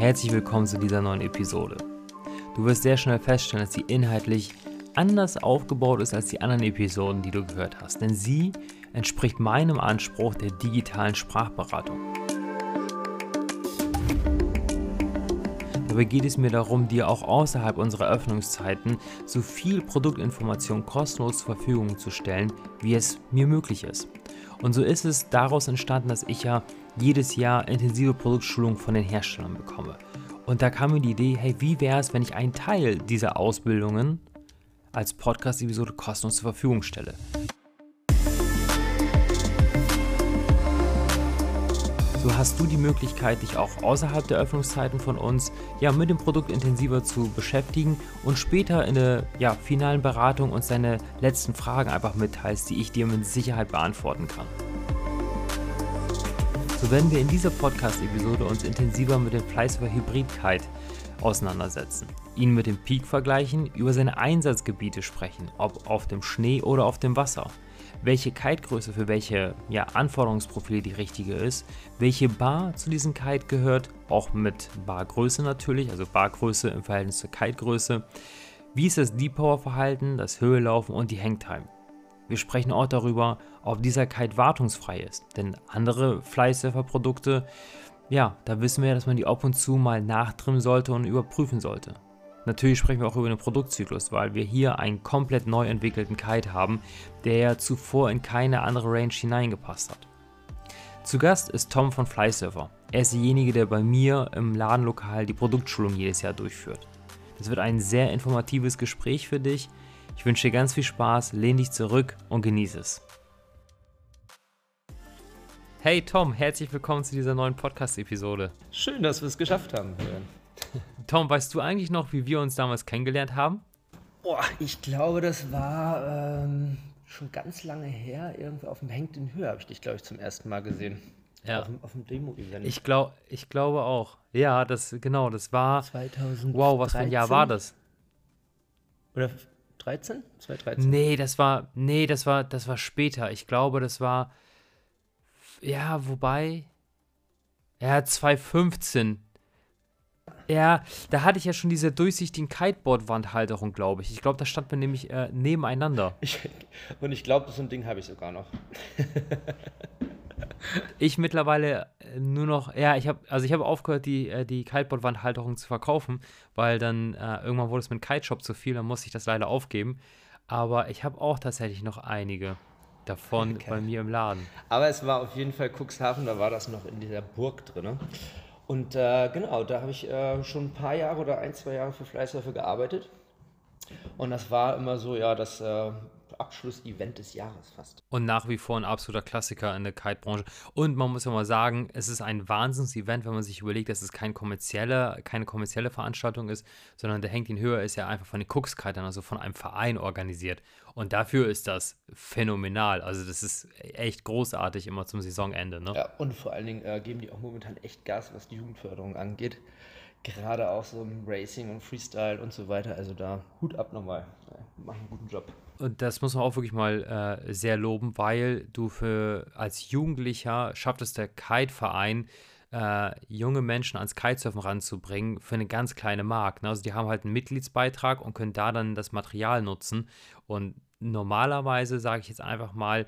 Herzlich willkommen zu dieser neuen Episode. Du wirst sehr schnell feststellen, dass sie inhaltlich anders aufgebaut ist als die anderen Episoden, die du gehört hast, denn sie entspricht meinem Anspruch der digitalen Sprachberatung. Dabei geht es mir darum, dir auch außerhalb unserer Öffnungszeiten so viel Produktinformation kostenlos zur Verfügung zu stellen, wie es mir möglich ist. Und so ist es daraus entstanden, dass ich ja jedes Jahr intensive Produktschulungen von den Herstellern bekomme. Und da kam mir die Idee, hey, wie wäre es, wenn ich einen Teil dieser Ausbildungen als Podcast-Episode kostenlos zur Verfügung stelle? So hast du die Möglichkeit, dich auch außerhalb der Öffnungszeiten von uns ja, mit dem Produkt intensiver zu beschäftigen und später in der ja, finalen Beratung uns deine letzten Fragen einfach mitteilst, die ich dir mit Sicherheit beantworten kann. So werden wir in dieser Podcast-Episode uns intensiver mit dem Fleißiger Hybrid-Kite auseinandersetzen, ihn mit dem Peak vergleichen, über seine Einsatzgebiete sprechen, ob auf dem Schnee oder auf dem Wasser welche Kite-Größe für welche ja, Anforderungsprofile die richtige ist, welche Bar zu diesem Kite gehört, auch mit Bargröße natürlich, also Bargröße im Verhältnis zur Kite-Größe. Wie ist das Deep Power Verhalten, das Höhelaufen und die Hangtime? Wir sprechen auch darüber, ob dieser Kite wartungsfrei ist, denn andere Fleißsurfer-Produkte, ja, da wissen wir dass man die ab und zu mal nachtrimmen sollte und überprüfen sollte. Natürlich sprechen wir auch über den Produktzyklus, weil wir hier einen komplett neu entwickelten Kite haben, der ja zuvor in keine andere Range hineingepasst hat. Zu Gast ist Tom von Flysurfer. Er ist derjenige, der bei mir im Ladenlokal die Produktschulung jedes Jahr durchführt. Das wird ein sehr informatives Gespräch für dich. Ich wünsche dir ganz viel Spaß, lehn dich zurück und genieße es. Hey Tom, herzlich willkommen zu dieser neuen Podcast-Episode. Schön, dass wir es geschafft haben. Tom, weißt du eigentlich noch, wie wir uns damals kennengelernt haben? Boah, ich glaube, das war ähm, schon ganz lange her. Irgendwo auf dem Hängt in Höhe habe ich dich, glaube ich, zum ersten Mal gesehen. Ja. Auf, auf dem Demo-Event. Ich, glaub, ich glaube auch. Ja, das, genau, das war. 2013. Wow, was für ein Jahr war das? Oder 13? 2013? Nee, das war, nee, das war, das war später. Ich glaube, das war, ja, wobei, ja, 2015. Ja, da hatte ich ja schon diese durchsichtigen Kiteboard-Wandhalterung, glaube ich. Ich glaube, da stand man nämlich äh, nebeneinander. Ich, und ich glaube, so ein Ding habe ich sogar noch. ich mittlerweile äh, nur noch, ja, ich habe, also ich habe aufgehört, die, äh, die Kiteboard-Wandhalterung zu verkaufen, weil dann äh, irgendwann wurde es mit Kiteshop zu viel, dann musste ich das leider aufgeben. Aber ich habe auch tatsächlich noch einige davon okay. bei mir im Laden. Aber es war auf jeden Fall Cuxhaven, da war das noch in dieser Burg drin. Und äh, genau, da habe ich äh, schon ein paar Jahre oder ein, zwei Jahre für Fleißwürfe gearbeitet. Und das war immer so, ja, das äh, Abschlussevent des Jahres fast. Und nach wie vor ein absoluter Klassiker in der Kite-Branche. Und man muss ja mal sagen, es ist ein Wahnsinns-Event, wenn man sich überlegt, dass es kein kommerzielle, keine kommerzielle Veranstaltung ist, sondern der Hängt ihn höher ist ja einfach von den Cooks-Kitern, also von einem Verein organisiert. Und dafür ist das phänomenal. Also das ist echt großartig immer zum Saisonende. Ne? Ja, und vor allen Dingen äh, geben die auch momentan echt Gas, was die Jugendförderung angeht. Gerade auch so im Racing und Freestyle und so weiter. Also da Hut ab nochmal. Ja, machen einen guten Job. Und das muss man auch wirklich mal äh, sehr loben, weil du für als Jugendlicher schafft der Kite-Verein, äh, junge Menschen ans Kitesurfen ranzubringen für eine ganz kleine Mark. Ne? Also die haben halt einen Mitgliedsbeitrag und können da dann das Material nutzen. Und normalerweise sage ich jetzt einfach mal,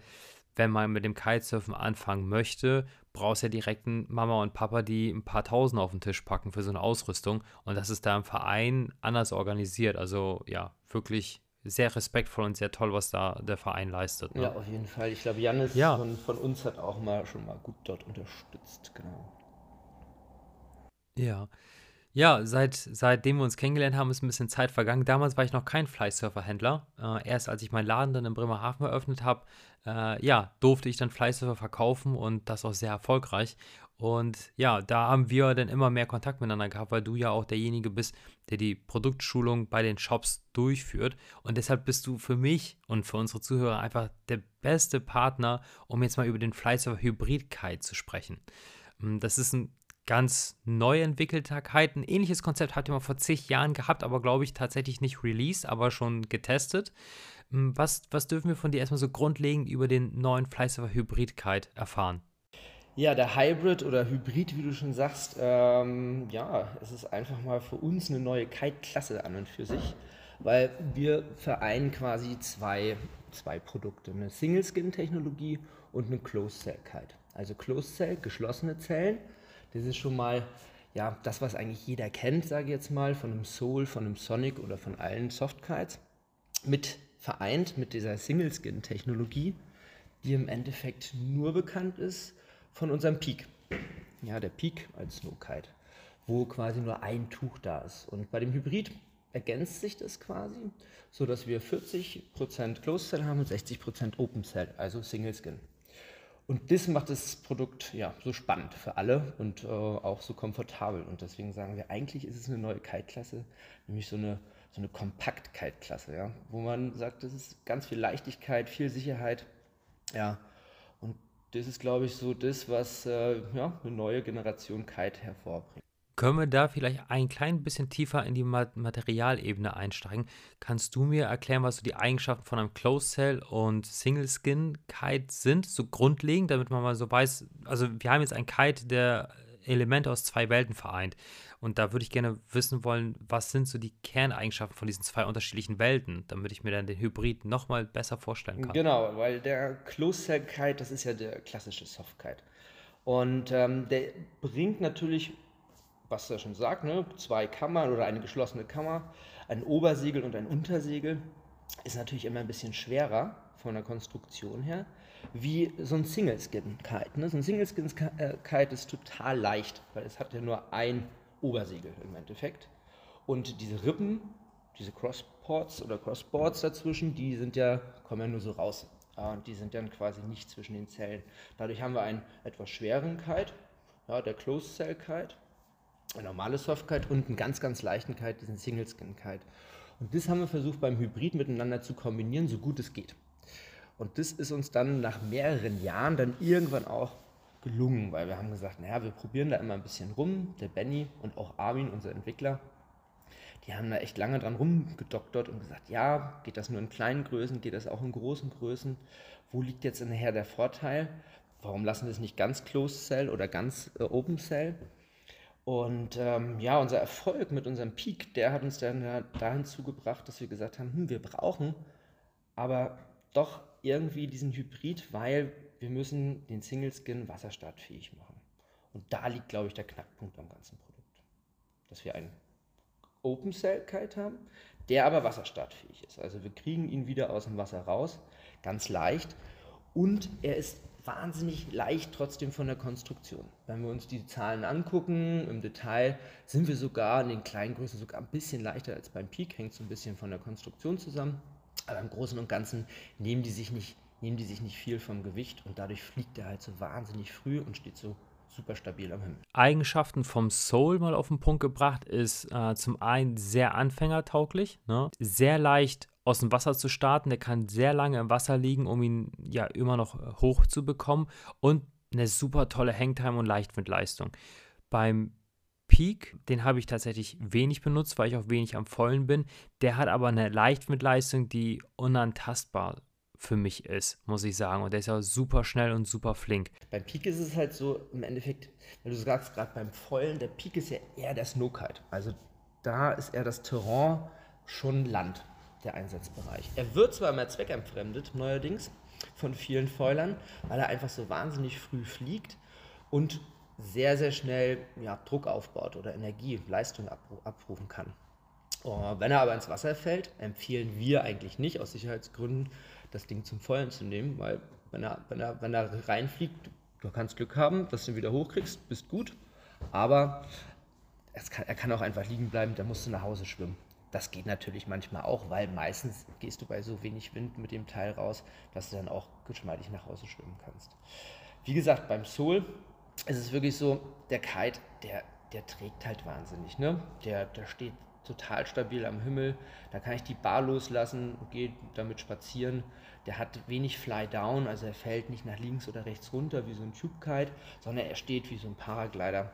wenn man mit dem Kitesurfen anfangen möchte, brauchst du ja direkt einen Mama und Papa, die ein paar Tausend auf den Tisch packen für so eine Ausrüstung. Und das ist da im Verein anders organisiert. Also ja, wirklich sehr respektvoll und sehr toll, was da der Verein leistet. Ne? Ja, auf jeden Fall. Ich glaube, Janis ja. von, von, uns hat auch mal schon mal gut dort unterstützt, genau. Ja. Ja, seit, seitdem wir uns kennengelernt haben, ist ein bisschen Zeit vergangen. Damals war ich noch kein Flysurfer-Händler. Äh, erst als ich meinen Laden dann in Bremerhaven eröffnet habe, äh, ja, durfte ich dann Flysurfer verkaufen und das auch sehr erfolgreich. Und ja, da haben wir dann immer mehr Kontakt miteinander gehabt, weil du ja auch derjenige bist, der die Produktschulung bei den Shops durchführt. Und deshalb bist du für mich und für unsere Zuhörer einfach der beste Partner, um jetzt mal über den Flysurfer Hybrid Kite zu sprechen. Hm, das ist ein ganz neu entwickelter Kite. Ein ähnliches Konzept habt ihr mal vor zig Jahren gehabt, aber glaube ich tatsächlich nicht released, aber schon getestet. Hm, was, was dürfen wir von dir erstmal so grundlegend über den neuen Flysurfer Hybrid Kite erfahren? Ja, der Hybrid oder Hybrid, wie du schon sagst, ähm, ja, es ist einfach mal für uns eine neue Kite-Klasse an und für sich, weil wir vereinen quasi zwei, zwei Produkte, eine Single-Skin-Technologie und eine Closed-Cell-Kite. Also Closed-Cell, geschlossene Zellen, das ist schon mal ja, das, was eigentlich jeder kennt, sage ich jetzt mal, von einem Soul, von einem Sonic oder von allen Softkites, mit vereint mit dieser Single-Skin-Technologie, die im Endeffekt nur bekannt ist von unserem Peak. Ja, der Peak als Snow-Kite, wo quasi nur ein Tuch da ist. Und bei dem Hybrid ergänzt sich das quasi, sodass wir 40% Closed Cell haben und 60% Open Cell, also Single Skin. Und das macht das Produkt ja so spannend für alle und äh, auch so komfortabel. Und deswegen sagen wir, eigentlich ist es eine neue Kite-Klasse, nämlich so eine, so eine Kompakt-Kite-Klasse, ja, wo man sagt, das ist ganz viel Leichtigkeit, viel Sicherheit. Ja, das ist, glaube ich, so das, was äh, ja, eine neue Generation Kite hervorbringt. Können wir da vielleicht ein klein bisschen tiefer in die Materialebene einsteigen? Kannst du mir erklären, was so die Eigenschaften von einem Closed Cell und Single Skin Kite sind, so grundlegend, damit man mal so weiß, also wir haben jetzt einen Kite, der Elemente aus zwei Welten vereint. Und da würde ich gerne wissen wollen, was sind so die Kerneigenschaften von diesen zwei unterschiedlichen Welten, damit ich mir dann den Hybrid nochmal besser vorstellen kann. Genau, weil der Closed Kite, das ist ja der klassische Soft Kite. Und ähm, der bringt natürlich was er schon sagt, ne? zwei Kammern oder eine geschlossene Kammer, ein Obersegel und ein Untersegel, ist natürlich immer ein bisschen schwerer von der Konstruktion her, wie so ein Single-Skin-Kite. Ne? So ein Single-Skin-Kite ist total leicht, weil es hat ja nur ein Obersegel im Endeffekt. Und diese Rippen, diese Crossports oder Crossboards dazwischen, die sind ja, kommen ja nur so raus. Und die sind dann quasi nicht zwischen den Zellen. Dadurch haben wir einen etwas schweren Kite, ja, der Closed Cell Kite eine normale Softkeit und einen ganz, ganz leichten Kite, diesen Single Skin Kite. Und das haben wir versucht beim Hybrid miteinander zu kombinieren, so gut es geht. Und das ist uns dann nach mehreren Jahren dann irgendwann auch gelungen, weil wir haben gesagt, naja, wir probieren da immer ein bisschen rum. Der Benny und auch Armin, unser Entwickler, die haben da echt lange dran rumgedoktert und gesagt, ja, geht das nur in kleinen Größen, geht das auch in großen Größen? Wo liegt jetzt nachher der Vorteil? Warum lassen wir es nicht ganz Closed Cell oder ganz äh, Open Cell? Und ähm, ja, unser Erfolg mit unserem Peak, der hat uns dann dahin zugebracht, dass wir gesagt haben, hm, wir brauchen aber doch irgendwie diesen Hybrid, weil wir müssen den Single Skin wasserstartfähig machen. Und da liegt, glaube ich, der Knackpunkt am ganzen Produkt. Dass wir einen Open Cell Kite haben, der aber wasserstartfähig ist. Also wir kriegen ihn wieder aus dem Wasser raus, ganz leicht. Und er ist wahnsinnig leicht trotzdem von der Konstruktion. Wenn wir uns die Zahlen angucken, im Detail sind wir sogar in den kleinen Größen sogar ein bisschen leichter als beim Peak, hängt so ein bisschen von der Konstruktion zusammen. Aber im Großen und Ganzen nehmen die sich nicht, nehmen die sich nicht viel vom Gewicht und dadurch fliegt er halt so wahnsinnig früh und steht so super stabil am Himmel. Eigenschaften vom Soul mal auf den Punkt gebracht ist äh, zum einen sehr anfängertauglich, ne? sehr leicht aus dem Wasser zu starten. Der kann sehr lange im Wasser liegen, um ihn ja immer noch äh, hoch zu bekommen und eine super tolle Hangtime und Leichtwindleistung. Beim Peak, den habe ich tatsächlich wenig benutzt, weil ich auch wenig am Vollen bin. Der hat aber eine Leichtwindleistung, die unantastbar für mich ist, muss ich sagen. Und der ist ja super schnell und super flink. Beim Peak ist es halt so, im Endeffekt, weil du sagst gerade beim Vollen, der Peak ist ja eher der Snowkite. Also da ist eher das Terrain schon Land der Einsatzbereich. Er wird zwar immer zweckentfremdet, neuerdings, von vielen Fäulern, weil er einfach so wahnsinnig früh fliegt und sehr, sehr schnell ja, Druck aufbaut oder Energie, Leistung abrufen kann. Oh, wenn er aber ins Wasser fällt, empfehlen wir eigentlich nicht, aus Sicherheitsgründen, das Ding zum Vollen zu nehmen, weil wenn er, wenn er, wenn er reinfliegt, du kannst Glück haben, dass du ihn wieder hochkriegst, bist gut, aber kann, er kann auch einfach liegen bleiben, da musst du nach Hause schwimmen. Das geht natürlich manchmal auch, weil meistens gehst du bei so wenig Wind mit dem Teil raus, dass du dann auch geschmeidig nach Hause schwimmen kannst. Wie gesagt, beim Soul ist es wirklich so, der Kite, der, der trägt halt wahnsinnig. Ne? Der, der steht total stabil am Himmel. Da kann ich die Bar loslassen und gehe damit spazieren. Der hat wenig Fly Down, also er fällt nicht nach links oder rechts runter wie so ein Tube Kite, sondern er steht wie so ein Paraglider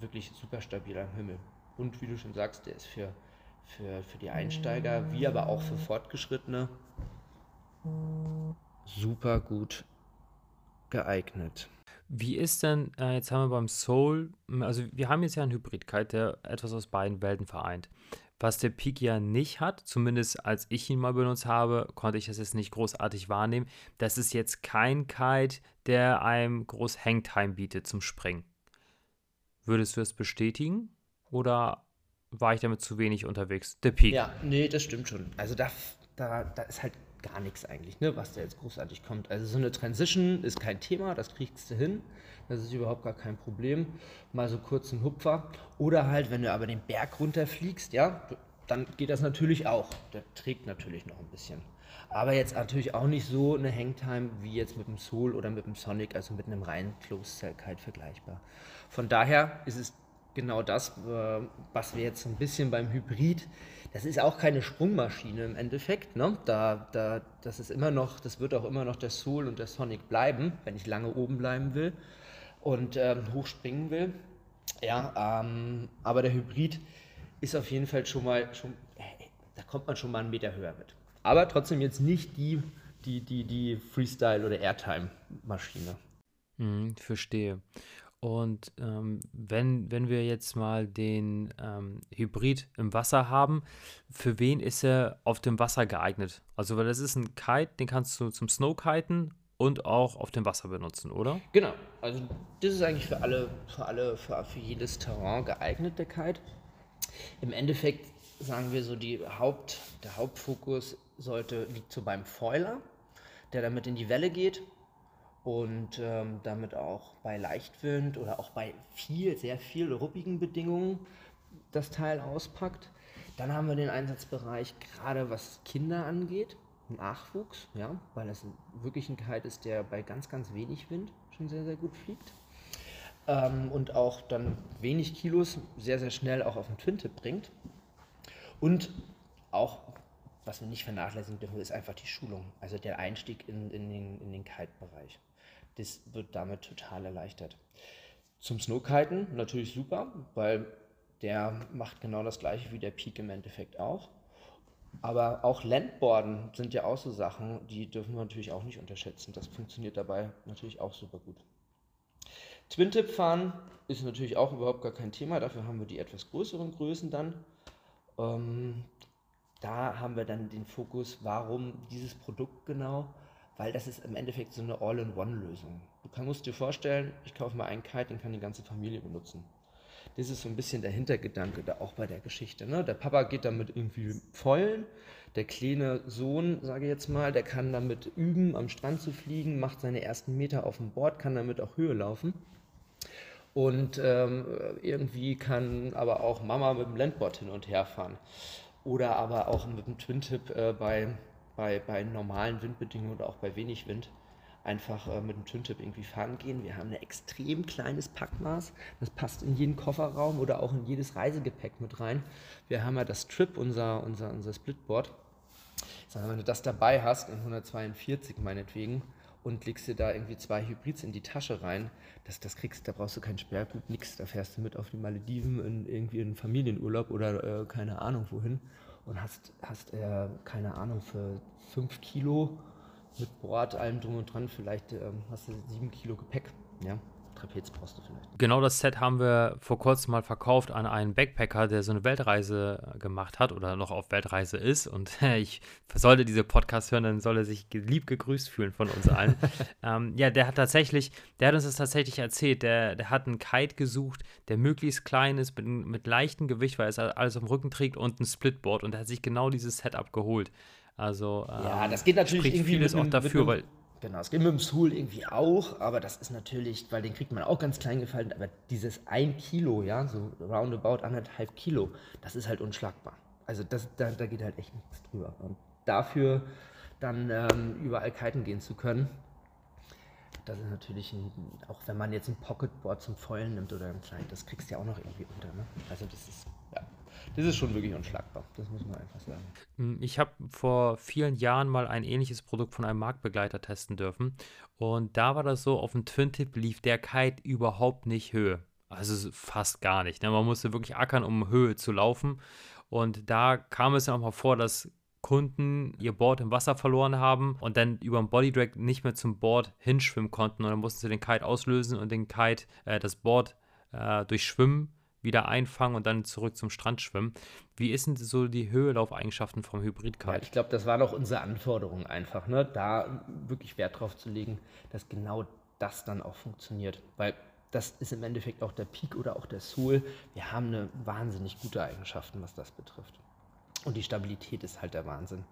wirklich super stabil am Himmel. Und wie du schon sagst, der ist für für, für die Einsteiger, wie aber auch für Fortgeschrittene super gut geeignet. Wie ist denn, äh, jetzt haben wir beim Soul, also wir haben jetzt ja einen Hybrid-Kite, der etwas aus beiden Welten vereint. Was der Peak ja nicht hat, zumindest als ich ihn mal benutzt habe, konnte ich das jetzt nicht großartig wahrnehmen. Das ist jetzt kein Kite, der einem groß Hangtime bietet zum Springen. Würdest du das bestätigen? Oder war ich damit zu wenig unterwegs? Der Peak. Ja, nee, das stimmt schon. Also da, da, da ist halt gar nichts eigentlich, ne, was da jetzt großartig kommt. Also so eine Transition ist kein Thema, das kriegst du hin. Das ist überhaupt gar kein Problem. Mal so kurz ein Hupfer. Oder halt, wenn du aber den Berg runterfliegst, ja, dann geht das natürlich auch. Der trägt natürlich noch ein bisschen. Aber jetzt natürlich auch nicht so eine Hangtime wie jetzt mit dem Soul oder mit dem Sonic, also mit einem reinen Closed Cell Kite vergleichbar. Von daher ist es genau das, äh, was wir jetzt so ein bisschen beim Hybrid, das ist auch keine Sprungmaschine im Endeffekt. Ne? Da, da, das ist immer noch, das wird auch immer noch der Soul und der Sonic bleiben, wenn ich lange oben bleiben will und ähm, hochspringen will. Ja, ähm, aber der Hybrid ist auf jeden Fall schon mal, schon, äh, da kommt man schon mal einen Meter höher mit. Aber trotzdem jetzt nicht die, die, die, die Freestyle- oder Airtime-Maschine. Hm, verstehe. Und ähm, wenn, wenn wir jetzt mal den ähm, Hybrid im Wasser haben, für wen ist er auf dem Wasser geeignet? Also, weil das ist ein Kite, den kannst du zum Snowkiten und auch auf dem Wasser benutzen, oder? Genau. Also, das ist eigentlich für alle, für alle, für, für jedes Terrain geeignet, der Kite. Im Endeffekt sagen wir so, die Haupt, der Hauptfokus sollte, liegt so beim Foiler, der damit in die Welle geht und ähm, damit auch bei Leichtwind oder auch bei viel, sehr viel ruppigen Bedingungen das Teil auspackt. Dann haben wir den Einsatzbereich gerade was Kinder angeht, Nachwuchs, ja, weil das wirklich ein Kite ist, der bei ganz, ganz wenig Wind schon sehr, sehr gut fliegt. Ähm, und auch dann wenig Kilos sehr, sehr schnell auch auf den Twin-Tip bringt. Und auch, was wir nicht vernachlässigen dürfen, ist einfach die Schulung, also der Einstieg in, in den, in den Kite-Bereich. Das wird damit total erleichtert. Zum Snowkiten natürlich super, weil der macht genau das gleiche wie der Peak im Endeffekt auch. Aber auch Landboarden sind ja auch so Sachen, die dürfen wir natürlich auch nicht unterschätzen. Das funktioniert dabei natürlich auch super gut. Twin-Tip fahren ist natürlich auch überhaupt gar kein Thema. Dafür haben wir die etwas größeren Größen dann. Ähm, da haben wir dann den Fokus, warum dieses Produkt genau weil das ist im Endeffekt so eine All-in-One-Lösung. Du musst dir vorstellen, ich kaufe mal einen Kite, den kann die ganze Familie benutzen. Das ist so ein bisschen der Hintergedanke da auch bei der Geschichte. Ne? Der Papa geht damit irgendwie vollen, der kleine Sohn, sage ich jetzt mal, der kann damit üben, am Strand zu fliegen, macht seine ersten Meter auf dem Board, kann damit auch Höhe laufen. Und ähm, irgendwie kann aber auch Mama mit dem Landboard hin und her fahren. Oder aber auch mit dem Twin-Tip äh, bei bei, bei normalen Windbedingungen oder auch bei wenig Wind einfach äh, mit dem Twin-Tip irgendwie fahren gehen. Wir haben ein extrem kleines Packmaß. Das passt in jeden Kofferraum oder auch in jedes Reisegepäck mit rein. Wir haben ja das Trip, unser, unser, unser Splitboard. Sagen, wenn du das dabei hast, in 142 meinetwegen, und legst dir da irgendwie zwei Hybrids in die Tasche rein, das, das kriegst, da brauchst du kein Sperrgut, nix. Da fährst du mit auf die Malediven in irgendwie in Familienurlaub oder äh, keine Ahnung wohin und hast, hast äh, keine Ahnung, für 5 Kilo mit Bord, allem drum und dran, vielleicht ähm, hast du 7 Kilo Gepäck. Ja, Trapez brauchst du vielleicht. Genau das Set haben wir vor kurzem mal verkauft an einen Backpacker, der so eine Weltreise gemacht hat oder noch auf Weltreise ist. Und ich sollte diese Podcast hören, dann soll er sich lieb gegrüßt fühlen von uns allen. ähm, ja, der hat tatsächlich, der hat uns das tatsächlich erzählt. Der, der hat einen Kite gesucht, der möglichst klein ist, mit, mit leichtem Gewicht, weil er alles auf dem Rücken trägt und ein Splitboard. Und er hat sich genau dieses Setup geholt. Also, ähm, ja, das geht natürlich irgendwie vieles auch dafür, weil Genau, es geht mit dem Soul irgendwie auch, aber das ist natürlich, weil den kriegt man auch ganz klein gefallen, aber dieses 1 Kilo, ja, so roundabout anderthalb Kilo, das ist halt unschlagbar. Also das, da, da geht halt echt nichts drüber. Und dafür dann ähm, überall kiten gehen zu können, das ist natürlich, ein, auch wenn man jetzt ein Pocketboard zum Feulen nimmt oder ein Kleid, das kriegst du ja auch noch irgendwie unter. Ne? Also das ist, das ist schon wirklich unschlagbar. Das muss man einfach sagen. Hm, ich habe vor vielen Jahren mal ein ähnliches Produkt von einem Marktbegleiter testen dürfen. Und da war das so, auf dem Twin-Tip lief der Kite überhaupt nicht Höhe. Also fast gar nicht. Ne? Man musste wirklich ackern, um Höhe zu laufen. Und da kam es ja auch mal vor, dass Kunden ihr Board im Wasser verloren haben und dann über den Bodydrag nicht mehr zum Board hinschwimmen konnten und dann mussten sie den Kite auslösen und den Kite, äh, das Board äh, durch Schwimmen wieder einfangen und dann zurück zum Strand schwimmen. Wie ist denn so die Höhelaufeigenschaften vom Hybrid-Kite? Ja, ich glaube, das war doch unsere Anforderung einfach, ne? da wirklich Wert drauf zu legen, dass genau das dann auch funktioniert. Weil das ist im Endeffekt auch der Peak oder auch der Soul. Wir haben eine wahnsinnig gute Eigenschaften, was das betrifft. Und die Stabilität ist halt der Wahnsinn.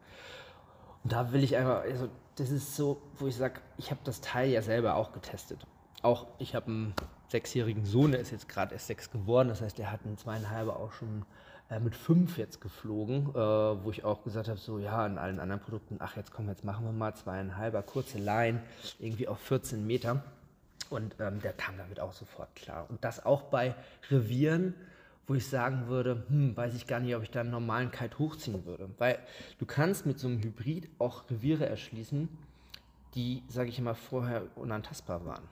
Und da will ich einfach, also das ist so, wo ich sage, ich habe das Teil ja selber auch getestet. Auch ich habe einen sechsjährigen Sohn, der ist jetzt gerade erst sechs geworden, das heißt, der hat einen zweieinhalber auch schon äh, mit fünf jetzt geflogen, äh, wo ich auch gesagt habe, so ja, in allen anderen Produkten, ach jetzt komm, jetzt machen wir mal zweieinhalber, kurze Line, irgendwie auf 14 Meter. Und ähm, der kam damit auch sofort klar. Und das auch bei Revieren, wo ich sagen würde, hm, weiß ich gar nicht, ob ich da einen normalen Kite hochziehen würde. Weil du kannst mit so einem Hybrid auch Reviere erschließen, die, sage ich immer, vorher unantastbar waren.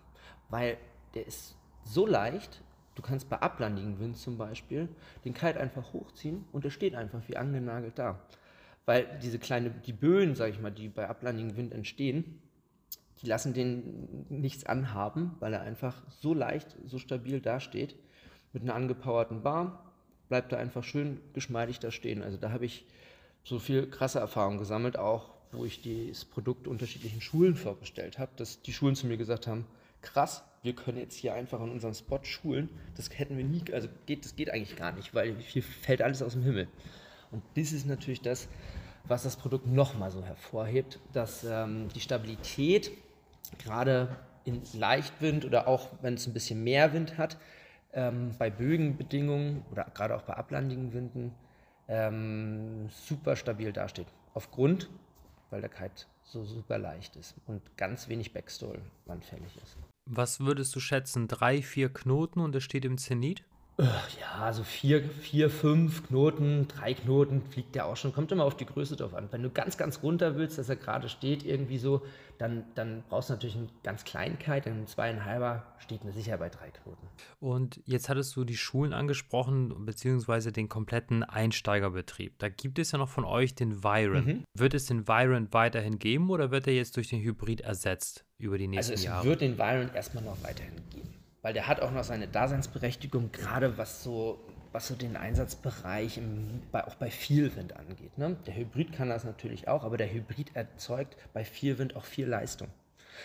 Weil der ist so leicht, du kannst bei ablandigen Wind zum Beispiel den Kite einfach hochziehen und der steht einfach wie angenagelt da. Weil diese kleine, die Böen, sage ich mal, die bei ablandigen Wind entstehen, die lassen den nichts anhaben, weil er einfach so leicht, so stabil dasteht. Mit einer angepowerten Bar bleibt er einfach schön geschmeidig da stehen. Also da habe ich so viel krasse Erfahrung gesammelt, auch wo ich das Produkt unterschiedlichen Schulen vorgestellt habe, dass die Schulen zu mir gesagt haben, krass, wir können jetzt hier einfach an unserem Spot schulen. Das hätten wir nie, also geht, das geht eigentlich gar nicht, weil hier fällt alles aus dem Himmel. Und das ist natürlich das, was das Produkt nochmal so hervorhebt, dass ähm, die Stabilität gerade in Leichtwind oder auch wenn es ein bisschen mehr Wind hat, ähm, bei Bögenbedingungen oder gerade auch bei ablandigen Winden ähm, super stabil dasteht. Aufgrund, weil der Kite so super leicht ist und ganz wenig Backstall anfällig ist. Was würdest du schätzen? Drei, vier Knoten und es steht im Zenit? Ja, so vier, vier, fünf Knoten, drei Knoten fliegt der auch schon. Kommt immer auf die Größe drauf an. Wenn du ganz, ganz runter willst, dass er gerade steht, irgendwie so, dann, dann brauchst du natürlich einen ganz kleinen Kite. Ein zweieinhalber steht mir sicher bei drei Knoten. Und jetzt hattest du die Schulen angesprochen, beziehungsweise den kompletten Einsteigerbetrieb. Da gibt es ja noch von euch den Viren. Mhm. Wird es den Viren weiterhin geben oder wird er jetzt durch den Hybrid ersetzt über die nächsten Jahre? Also es Jahre? wird den Viren erstmal noch weiterhin geben weil der hat auch noch seine Daseinsberechtigung, gerade was so, was so den Einsatzbereich im, bei, auch bei viel Wind angeht. Ne? Der Hybrid kann das natürlich auch, aber der Hybrid erzeugt bei viel Wind auch viel Leistung.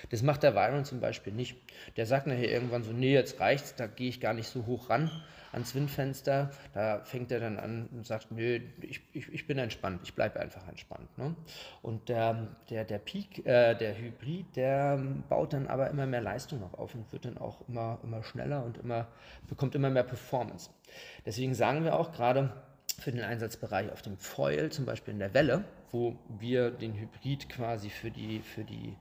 Das macht der Byron zum Beispiel nicht. Der sagt nachher irgendwann so, nee, jetzt reicht's, da gehe ich gar nicht so hoch ran ans Windfenster. Da fängt er dann an und sagt, nö, ich, ich, ich bin entspannt, ich bleibe einfach entspannt. Ne? Und der, der, der Peak, äh, der Hybrid, der baut dann aber immer mehr Leistung noch auf und wird dann auch immer, immer schneller und immer, bekommt immer mehr Performance. Deswegen sagen wir auch gerade, für den Einsatzbereich auf dem Foil, zum Beispiel in der Welle, wo wir den Hybrid quasi für die, für die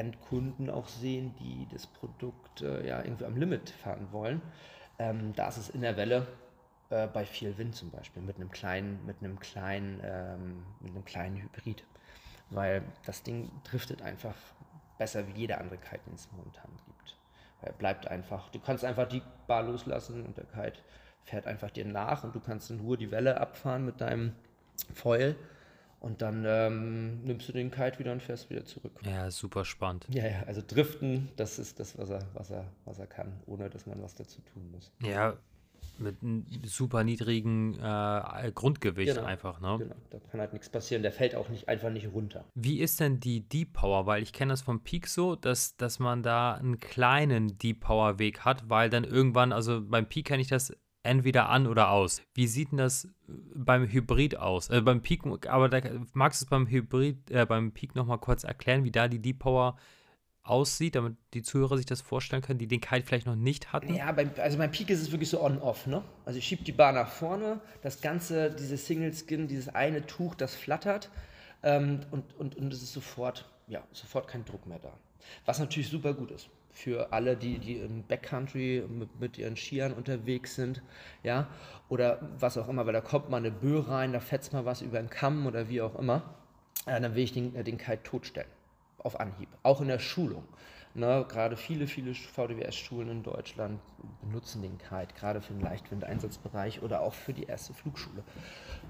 Endkunden auch sehen, die das Produkt äh, ja irgendwie am Limit fahren wollen, ähm, da ist es in der Welle äh, bei viel Wind zum Beispiel mit einem kleinen, mit einem kleinen, ähm, mit einem kleinen Hybrid. Weil das Ding driftet einfach besser wie jeder andere Kite, den es momentan gibt. Er bleibt einfach, du kannst einfach die Bar loslassen und der Kite fährt einfach dir nach und du kannst in Ruhe die Welle abfahren mit deinem Foil und dann ähm, nimmst du den Kite wieder und fährst wieder zurück. Ja, super spannend. Ja, ja, also driften, das ist das, was er, was er, was er kann, ohne dass man was dazu tun muss. Ja, mit einem super niedrigen äh, Grundgewicht genau, einfach, ne? Genau, da kann halt nichts passieren. Der fällt auch nicht einfach nicht runter. Wie ist denn die Deep Power? Weil ich kenne das vom Peak so, dass, dass man da einen kleinen Deep Power Weg hat, weil dann irgendwann, also beim Peak kenne ich das entweder an oder aus. Wie sieht denn das äh, beim Hybrid aus? Also beim Peak, aber da, magst du es beim Hybrid, äh, beim Peak nochmal kurz erklären, wie da die Deep Power aussieht, damit die Zuhörer sich das vorstellen können, die den Kite vielleicht noch nicht hatten? Ja, beim, also beim Peak ist es wirklich so on-off, ne? Also ich schiebe die Bar nach vorne, das ganze, diese Single Skin, dieses eine Tuch, das flattert ähm, und, und, und es ist sofort, ja, sofort kein Druck mehr da. Was natürlich super gut ist für alle, die, die im Backcountry mit, mit, ihren Skiern unterwegs sind, ja, oder was auch immer, weil da kommt mal eine Böe rein, da fetzt mal was über den Kamm oder wie auch immer, äh, dann will ich den, äh, den Kite totstellen, auf Anhieb, auch in der Schulung. Ne, gerade viele, viele VDWS-Schulen in Deutschland benutzen den Kite, gerade für den Leichtwind-Einsatzbereich oder auch für die erste Flugschule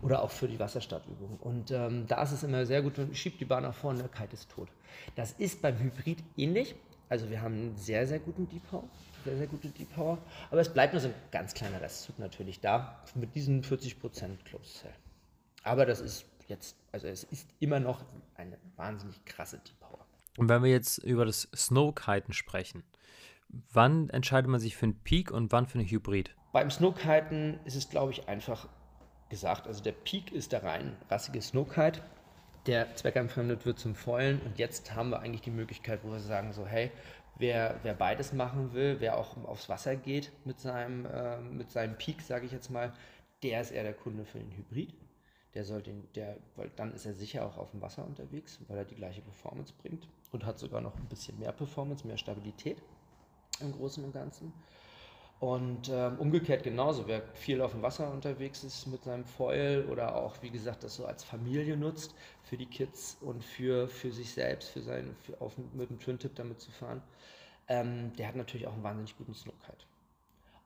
oder auch für die Wasserstartübung. Und ähm, da ist es immer sehr gut, man schiebt die Bahn nach vorne, der Kite ist tot. Das ist beim Hybrid ähnlich. Also wir haben einen sehr, sehr guten Deep Power, sehr, sehr gute Deep Power. Aber es bleibt nur so ein ganz kleiner Restzug natürlich da, mit diesen 40% Close Cell. Aber das ist jetzt, also es ist immer noch eine wahnsinnig krasse Deep Power. Und wenn wir jetzt über das Snowkiten sprechen, wann entscheidet man sich für einen Peak und wann für einen Hybrid? Beim Snowkiten ist es, glaube ich, einfach gesagt. Also der Peak ist der rein rassige Snowkite. Der zweckentfremdet wird zum Foilen und jetzt haben wir eigentlich die Möglichkeit, wo wir sagen so, hey, wer, wer beides machen will, wer auch aufs Wasser geht mit seinem, äh, mit seinem Peak, sage ich jetzt mal, der ist eher der Kunde für den Hybrid. Der soll den, der, weil dann ist er sicher auch auf dem Wasser unterwegs, weil er die gleiche Performance bringt und hat sogar noch ein bisschen mehr Performance, mehr Stabilität im Großen und Ganzen. Und ähm, umgekehrt genauso, wer viel auf dem Wasser unterwegs ist mit seinem Foil oder auch, wie gesagt, das so als Familie nutzt, für die Kids und für, für sich selbst, für sein, für auf, mit dem Twin Tip damit zu fahren, ähm, der hat natürlich auch einen wahnsinnig guten Snowkite.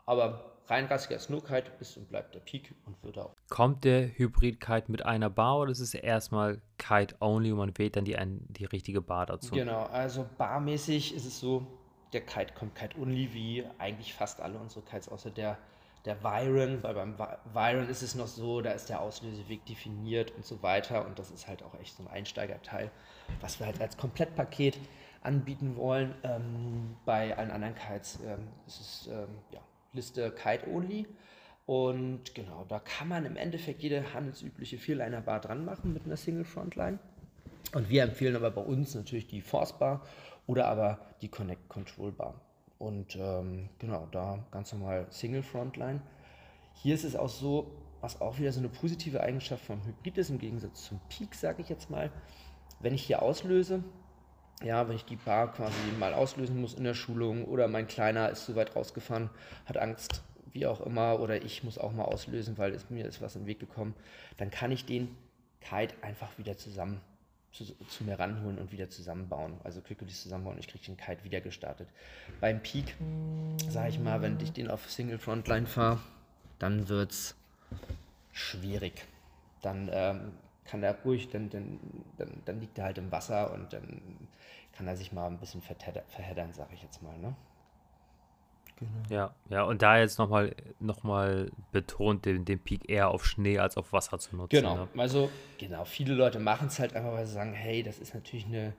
Aber reinrassiger Snowkite ist und bleibt der Peak und wird auch. Kommt der Hybrid-Kite mit einer Bar oder ist es erstmal Kite-only und man wählt dann die, die richtige Bar dazu? Genau, also barmäßig ist es so, der Kite kommt Kite Only wie eigentlich fast alle unsere Kites, außer der, der Viren, weil beim Viren ist es noch so, da ist der Auslöseweg definiert und so weiter und das ist halt auch echt so ein Einsteigerteil, was wir halt als Komplettpaket anbieten wollen. Ähm, bei allen anderen Kites ähm, ist es ähm, ja, Liste Kite Only und genau, da kann man im Endeffekt jede handelsübliche Vierliner-Bar dran machen mit einer Single Frontline. Und wir empfehlen aber bei uns natürlich die Force Bar oder aber die Connect Control Bar. Und ähm, genau, da ganz normal Single Frontline. Hier ist es auch so, was auch wieder so eine positive Eigenschaft vom Hybrid ist, im Gegensatz zum Peak, sage ich jetzt mal. Wenn ich hier auslöse, ja, wenn ich die Bar quasi mal auslösen muss in der Schulung oder mein Kleiner ist zu weit rausgefahren, hat Angst, wie auch immer, oder ich muss auch mal auslösen, weil es, mir ist was den Weg gekommen, dann kann ich den Kite einfach wieder zusammen zu, zu, mir ranholen und wieder zusammenbauen. Also Quick Release zusammenbauen. Ich kriege den Kite wieder gestartet. Beim Peak, sage ich mal, wenn ich den auf Single Frontline fahre, dann wird es schwierig. Dann ähm, kann er ruhig, dann, dann, dann, dann, liegt er halt im Wasser und dann kann er sich mal ein bisschen verheddern, sage ich jetzt mal. Ne? Genau. Ja, ja, und da jetzt nochmal noch mal betont, den, den Peak eher auf Schnee als auf Wasser zu nutzen. Genau, ne? also genau, viele Leute machen es halt einfach, weil sie sagen, hey, das ist natürlich eine,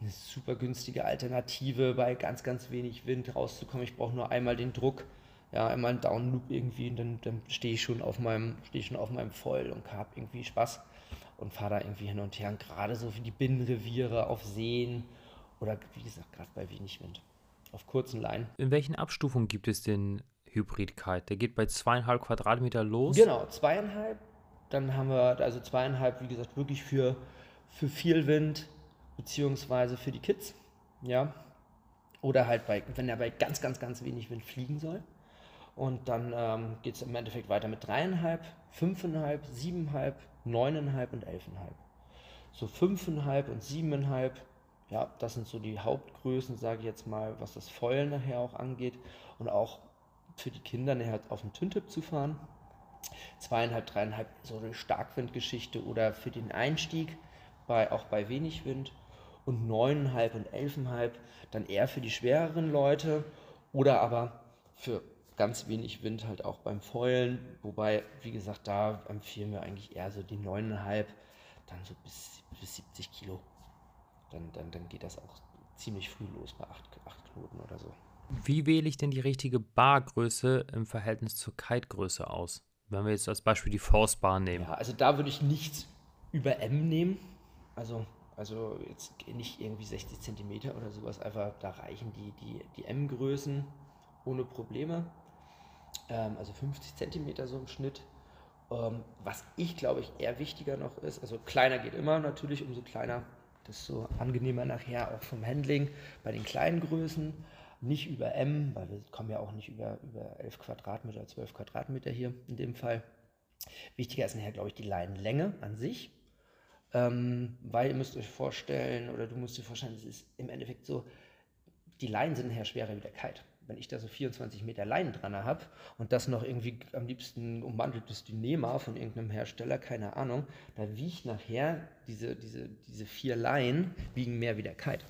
eine super günstige Alternative, bei ganz, ganz wenig Wind rauszukommen. Ich brauche nur einmal den Druck, ja, einmal einen Downloop irgendwie und dann, dann stehe ich schon auf meinem, stehe schon auf meinem Foil und habe irgendwie Spaß und fahre da irgendwie hin und her. Und gerade so für die Binnenreviere auf Seen oder wie gesagt, gerade bei wenig Wind auf kurzen Leinen. In welchen Abstufungen gibt es den Hybrid-Kite? Der geht bei zweieinhalb Quadratmeter los? Genau, zweieinhalb. Dann haben wir also zweieinhalb, wie gesagt, wirklich für, für viel Wind, beziehungsweise für die Kids. Ja. Oder halt bei, wenn er bei ganz, ganz, ganz wenig Wind fliegen soll. Und dann ähm, geht es im Endeffekt weiter mit dreieinhalb, fünfeinhalb, siebeneinhalb, neuneinhalb und elfeinhalb. So fünfeinhalb und siebeneinhalb ja, das sind so die Hauptgrößen, sage ich jetzt mal, was das Foil nachher auch angeht und auch für die Kinder nachher auf dem Tüntip zu fahren. Zweieinhalb, dreieinhalb, so eine Starkwindgeschichte oder für den Einstieg, bei, auch bei wenig Wind. Und neuneinhalb und elfeinhalb dann eher für die schwereren Leute oder aber für ganz wenig Wind halt auch beim Foilen. Wobei, wie gesagt, da empfehlen wir eigentlich eher so die neuneinhalb, dann so bis, bis 70 Kilo dann, dann, dann geht das auch ziemlich früh los bei acht, acht Knoten oder so. Wie wähle ich denn die richtige Bargröße im Verhältnis zur Kite-Größe aus? Wenn wir jetzt als Beispiel die Force Bar nehmen. Ja, also da würde ich nichts über M nehmen. Also, also jetzt nicht irgendwie 60 cm oder sowas. Einfach, da reichen die, die, die M-Größen ohne Probleme. Ähm, also 50 cm so im Schnitt. Ähm, was ich glaube ich eher wichtiger noch ist, also kleiner geht immer natürlich, umso kleiner das ist so angenehmer nachher auch vom Handling bei den kleinen Größen. Nicht über M, weil wir kommen ja auch nicht über, über 11 Quadratmeter, 12 Quadratmeter hier in dem Fall. Wichtiger ist nachher, glaube ich, die Leinenlänge an sich. Ähm, weil ihr müsst euch vorstellen, oder du musst dir vorstellen, es ist im Endeffekt so, die Leinen sind nachher schwerer wie der Kite. Wenn ich da so 24 Meter Leinen dran habe und das noch irgendwie am liebsten ummanteltes Dynema von irgendeinem Hersteller, keine Ahnung, da wiegt nachher diese, diese, diese vier Leinen wiegen mehr wie der Kite.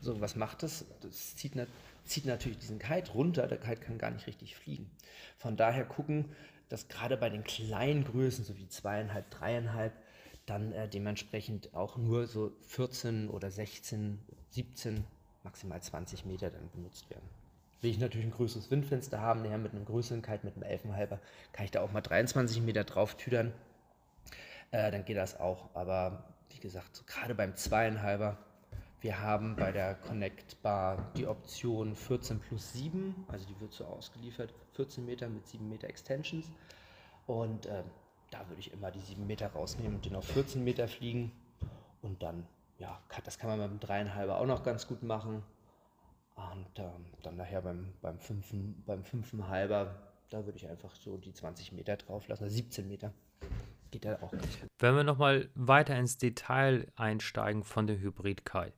So, was macht das? Das zieht, zieht natürlich diesen Kite runter, der Kite kann gar nicht richtig fliegen. Von daher gucken, dass gerade bei den kleinen Größen, so wie zweieinhalb, dreieinhalb, dann äh, dementsprechend auch nur so 14 oder 16, 17, maximal 20 Meter dann benutzt werden. Will ich natürlich ein größeres Windfenster haben, nachher mit einem größeren Kite, mit einem Elfenhalber, kann ich da auch mal 23 Meter drauf tüdern. Äh, dann geht das auch. Aber wie gesagt, gerade beim zweieinhalber, wir haben bei der Connect Bar die Option 14 plus 7, also die wird so ausgeliefert, 14 Meter mit 7 Meter Extensions. Und äh, da würde ich immer die 7 Meter rausnehmen und den auf 14 Meter fliegen. Und dann, ja, das kann man beim dreieinhalber auch noch ganz gut machen. Und ähm, dann nachher beim, beim, fünfen, beim fünfenhalber, da würde ich einfach so die 20 Meter drauf lassen, also 17 Meter. Geht ja auch ganz. Wenn wir nochmal weiter ins Detail einsteigen von der Hybrid Kai.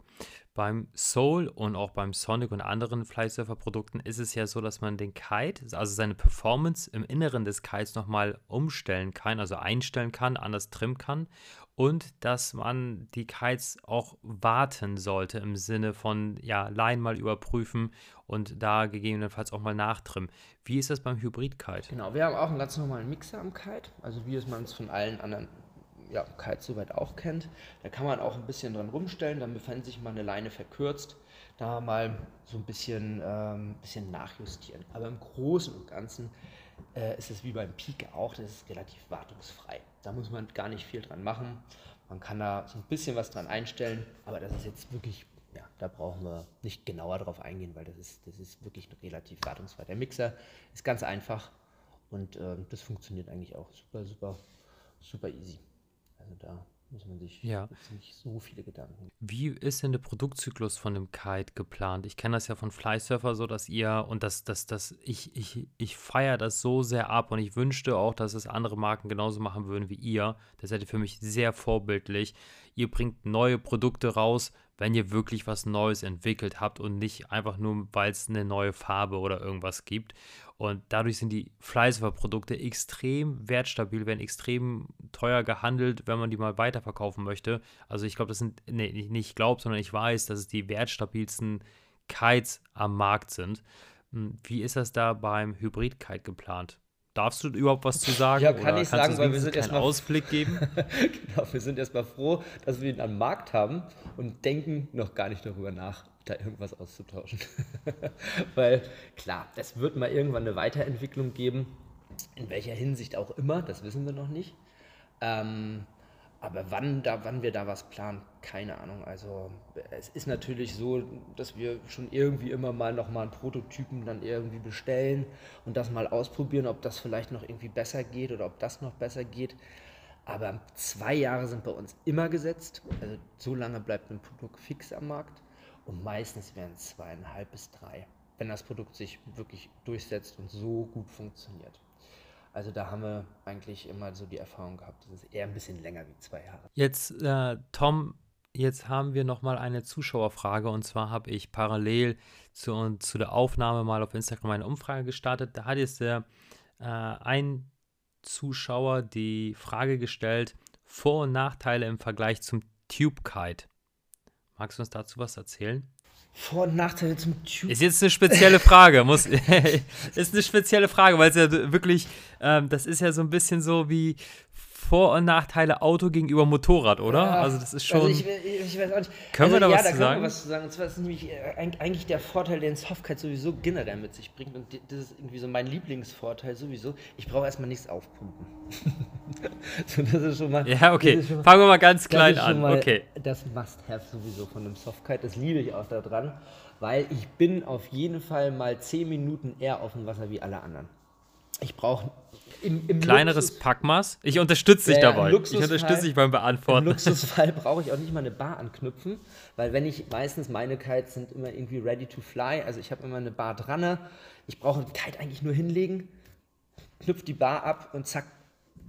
Beim Soul und auch beim Sonic und anderen Flysurfer-Produkten ist es ja so, dass man den Kite, also seine Performance im Inneren des Kites nochmal umstellen kann, also einstellen kann, anders trimmen kann und dass man die Kites auch warten sollte im Sinne von ja, Line mal überprüfen und da gegebenenfalls auch mal nachtrimmen. Wie ist das beim Hybrid-Kite? Genau, wir haben auch einen ganz normalen Mixer am Kite, also wie es man es von allen anderen ja, Kites soweit auch kennt. Da kann man auch ein bisschen dran rumstellen, dann befindet sich mal eine Leine verkürzt, da mal so ein bisschen, ähm, bisschen nachjustieren. Aber im Großen und Ganzen äh, ist es wie beim Peak auch, das ist relativ wartungsfrei. Da muss man gar nicht viel dran machen. Man kann da so ein bisschen was dran einstellen, aber das ist jetzt wirklich, ja, da brauchen wir nicht genauer drauf eingehen, weil das ist, das ist wirklich relativ wartungsfrei. Der Mixer ist ganz einfach und äh, das funktioniert eigentlich auch super, super, super easy. Also da muss man sich ja. nicht so viele Gedanken. Wie ist denn der Produktzyklus von dem Kite geplant? Ich kenne das ja von Flysurfer so, dass ihr, und das, das, das, ich, ich, ich feiere das so sehr ab und ich wünschte auch, dass es andere Marken genauso machen würden wie ihr. Das hätte für mich sehr vorbildlich. Ihr bringt neue Produkte raus, wenn ihr wirklich was Neues entwickelt habt und nicht einfach nur, weil es eine neue Farbe oder irgendwas gibt. Und dadurch sind die Fleißwerkprodukte extrem wertstabil, werden extrem teuer gehandelt, wenn man die mal weiterverkaufen möchte. Also ich glaube, das sind, nee, nicht ich glaube, sondern ich weiß, dass es die wertstabilsten Kites am Markt sind. Hm, wie ist das da beim Hybrid-Kite geplant? Darfst du überhaupt was zu sagen? Ja, kann ich sagen, weil wir sind erstmal Ausblick geben. genau, wir sind erstmal froh, dass wir ihn am Markt haben und denken noch gar nicht darüber nach, da irgendwas auszutauschen. Weil klar, es wird mal irgendwann eine Weiterentwicklung geben, in welcher Hinsicht auch immer, das wissen wir noch nicht. Ähm, aber wann, da, wann wir da was planen, keine Ahnung. Also es ist natürlich so, dass wir schon irgendwie immer mal nochmal einen Prototypen dann irgendwie bestellen und das mal ausprobieren, ob das vielleicht noch irgendwie besser geht oder ob das noch besser geht. Aber zwei Jahre sind bei uns immer gesetzt. Also so lange bleibt ein Produkt fix am Markt. Und meistens wären es zweieinhalb bis drei, wenn das Produkt sich wirklich durchsetzt und so gut funktioniert. Also da haben wir eigentlich immer so die Erfahrung gehabt, das ist eher ein bisschen länger wie zwei Jahre. Jetzt, äh, Tom, jetzt haben wir noch mal eine Zuschauerfrage und zwar habe ich parallel zu, zu der Aufnahme mal auf Instagram eine Umfrage gestartet. Da hat jetzt der, äh, ein Zuschauer die Frage gestellt, Vor- und Nachteile im Vergleich zum Tube Kite. Magst du uns dazu was erzählen? Vor- und Nachteile zum Tube. Ist jetzt eine spezielle Frage. muss, ist eine spezielle Frage, weil es ja wirklich, ähm, das ist ja so ein bisschen so wie vor- und Nachteile Auto gegenüber Motorrad, oder? Ja, also das ist schon. Also ich, ich, weiß auch nicht. Können also, wir da ja, was da zu sagen? Wir was zu sagen. Und zwar ist nämlich äh, eigentlich der Vorteil, den Softcat sowieso generell mit sich bringt. Und das ist irgendwie so mein Lieblingsvorteil sowieso. Ich brauche erstmal nichts aufpumpen. so, das ist schon mal. Ja, okay. Mal, Fangen wir mal ganz klein an. okay. Das Must-Have sowieso von einem Softkite. Das liebe ich auch daran, weil ich bin auf jeden Fall mal 10 Minuten eher auf dem Wasser wie alle anderen. Ich brauche im, im Kleineres Luxus, Packmaß. Ich unterstütze dich dabei. Ich unterstütze dich beim Beantworten. Im Luxusfall brauche ich auch nicht mal eine Bar anknüpfen, weil wenn ich meistens meine Kites sind immer irgendwie ready to fly, also ich habe immer eine Bar dran. Ich brauche einen Kite eigentlich nur hinlegen, knüpfe die Bar ab und zack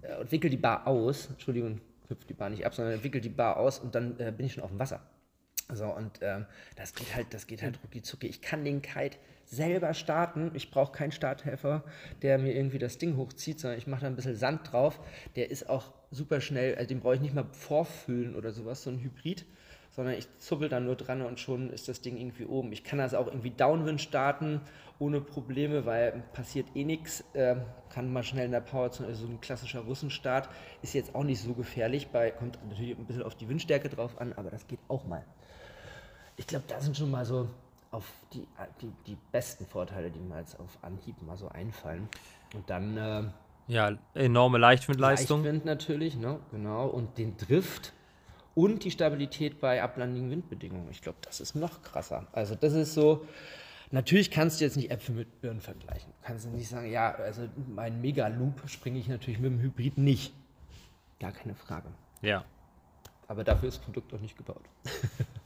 äh, und wickel die Bar aus. Entschuldigung, knüpfe die Bar nicht ab, sondern wickel die Bar aus und dann äh, bin ich schon auf dem Wasser. So, und ähm, das geht halt, das geht halt rucki zucki. Ich kann den Kite selber starten. Ich brauche keinen Starthelfer, der mir irgendwie das Ding hochzieht, sondern ich mache da ein bisschen Sand drauf. Der ist auch super schnell, also den brauche ich nicht mal vorfüllen oder sowas, so ein Hybrid, sondern ich zuppel da nur dran und schon ist das Ding irgendwie oben. Ich kann das auch irgendwie Downwind starten ohne Probleme, weil passiert eh nichts. Äh, kann mal schnell in der Power, also so ein klassischer Russenstart, ist jetzt auch nicht so gefährlich. Bei, kommt natürlich ein bisschen auf die Windstärke drauf an, aber das geht auch mal. Ich glaube, da sind schon mal so auf die, die, die besten Vorteile, die mir jetzt auf Anhieb mal so einfallen. Und dann. Äh, ja, enorme Leichtwindleistung. Leichtwind natürlich, ne? genau. Und den Drift und die Stabilität bei ablandigen Windbedingungen. Ich glaube, das ist noch krasser. Also, das ist so Natürlich kannst du jetzt nicht Äpfel mit Birnen vergleichen. Du kannst nicht sagen, ja, also mein Mega-Loop springe ich natürlich mit dem Hybrid nicht. Gar keine Frage. Ja. Aber dafür ist das Produkt auch nicht gebaut.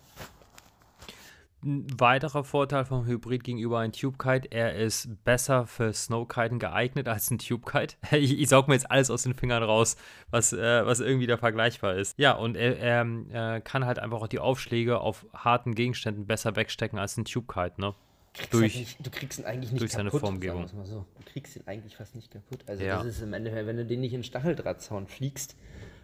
Ein weiterer Vorteil vom Hybrid gegenüber einem Tube-Kite, er ist besser für Snowkiten geeignet als ein Tube-Kite. Ich, ich, saug mir jetzt alles aus den Fingern raus, was, äh, was irgendwie da vergleichbar ist. Ja, und er, er äh, kann halt einfach auch die Aufschläge auf harten Gegenständen besser wegstecken als ein Tube-Kite, ne? durch, halt nicht, du kriegst ihn eigentlich nicht durch kaputt, seine Formgebung. So. Du kriegst ihn eigentlich fast nicht kaputt. Also ja. das ist im Endeffekt, wenn du den nicht in Stacheldrahtzaun fliegst,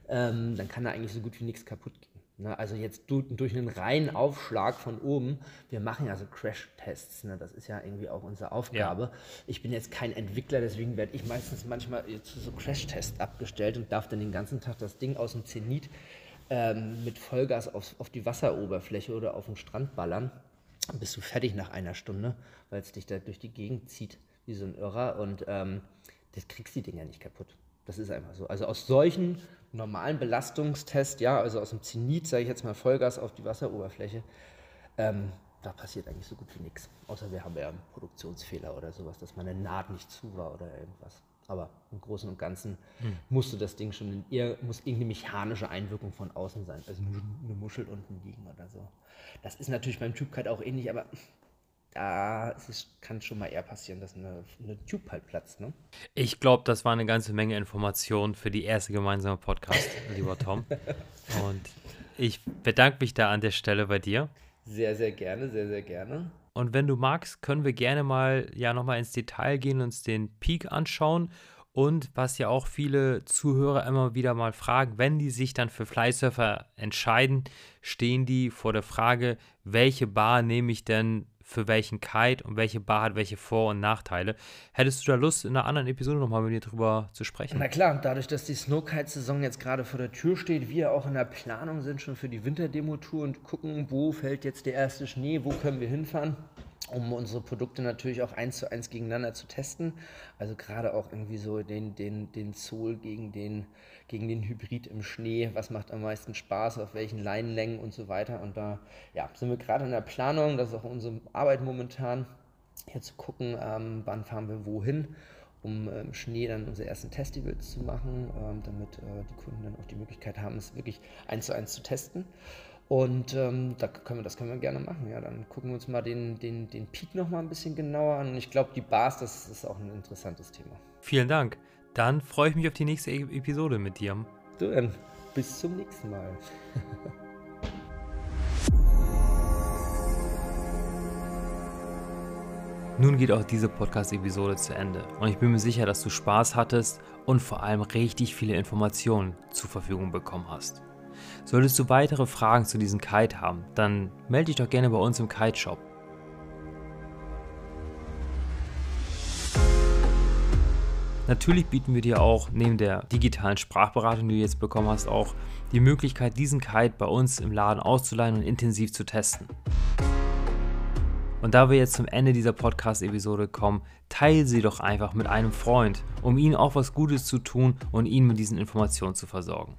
ähm, dann kann da eigentlich so gut wie nichts kaputt gehen. Ne? Also jetzt du, durch einen reinen Aufschlag von oben, wir machen ja so Crash-Tests, ne? das ist ja irgendwie auch unsere Aufgabe. Ja. Ich bin jetzt kein Entwickler, deswegen werde ich meistens manchmal zu so Crash-Tests abgestellt und darf dann den ganzen Tag das Ding aus dem Zenit ähm, mit Vollgas auf, auf die Wasseroberfläche oder auf den Strand ballern bist du fertig nach einer Stunde, weil es dich da durch die Gegend zieht wie so ein Irrer und ähm, das kriegst die Dinger nicht kaputt. Das ist einfach so. Also aus solchen normalen Belastungstests, ja, also aus dem Zenit, sage ich jetzt mal Vollgas auf die Wasseroberfläche, ähm, da passiert eigentlich so gut wie nichts. Außer wir haben ja einen Produktionsfehler oder sowas, dass meine Naht nicht zu war oder irgendwas. Aber im Großen und Ganzen hm. musste das Ding schon in ihr, muss irgendeine mechanische Einwirkung von außen sein. Also nur eine Muschel unten liegen oder so. Das ist natürlich beim Tube auch ähnlich, aber da kann es schon mal eher passieren, dass eine, eine Tube halt platzt. Ne? Ich glaube, das war eine ganze Menge Informationen für die erste gemeinsame Podcast, lieber Tom. Und ich bedanke mich da an der Stelle bei dir. Sehr, sehr gerne, sehr, sehr gerne. Und wenn du magst, können wir gerne mal ja nochmal ins Detail gehen und uns den Peak anschauen. Und was ja auch viele Zuhörer immer wieder mal fragen, wenn die sich dann für Flysurfer entscheiden, stehen die vor der Frage, welche Bar nehme ich denn für welchen Kite und welche Bar hat welche Vor- und Nachteile. Hättest du da Lust, in einer anderen Episode nochmal mit dir drüber zu sprechen? Na klar, dadurch, dass die Snowkite-Saison jetzt gerade vor der Tür steht, wir auch in der Planung sind schon für die Winterdemo-Tour und gucken, wo fällt jetzt der erste Schnee, wo können wir hinfahren um unsere Produkte natürlich auch eins zu eins gegeneinander zu testen. Also gerade auch irgendwie so den, den, den Zoll gegen den, gegen den Hybrid im Schnee, was macht am meisten Spaß, auf welchen Leinenlängen und so weiter. Und da ja, sind wir gerade in der Planung, das ist auch unsere Arbeit momentan, hier zu gucken, ähm, wann fahren wir wohin um im ähm, Schnee dann unsere ersten Festivals zu machen, ähm, damit äh, die Kunden dann auch die Möglichkeit haben, es wirklich eins zu eins zu testen. Und ähm, da können wir, das können wir gerne machen. Ja, dann gucken wir uns mal den, den, den Peak noch mal ein bisschen genauer an. Und ich glaube, die Bars, das ist auch ein interessantes Thema. Vielen Dank. Dann freue ich mich auf die nächste e Episode mit dir. Du, dann bis zum nächsten Mal. Nun geht auch diese Podcast-Episode zu Ende und ich bin mir sicher, dass du Spaß hattest und vor allem richtig viele Informationen zur Verfügung bekommen hast. Solltest du weitere Fragen zu diesem Kite haben, dann melde dich doch gerne bei uns im Kite Natürlich bieten wir dir auch neben der digitalen Sprachberatung, die du jetzt bekommen hast, auch die Möglichkeit, diesen Kite bei uns im Laden auszuleihen und intensiv zu testen. Und da wir jetzt zum Ende dieser Podcast-Episode kommen, teile sie doch einfach mit einem Freund, um ihm auch was Gutes zu tun und ihn mit diesen Informationen zu versorgen.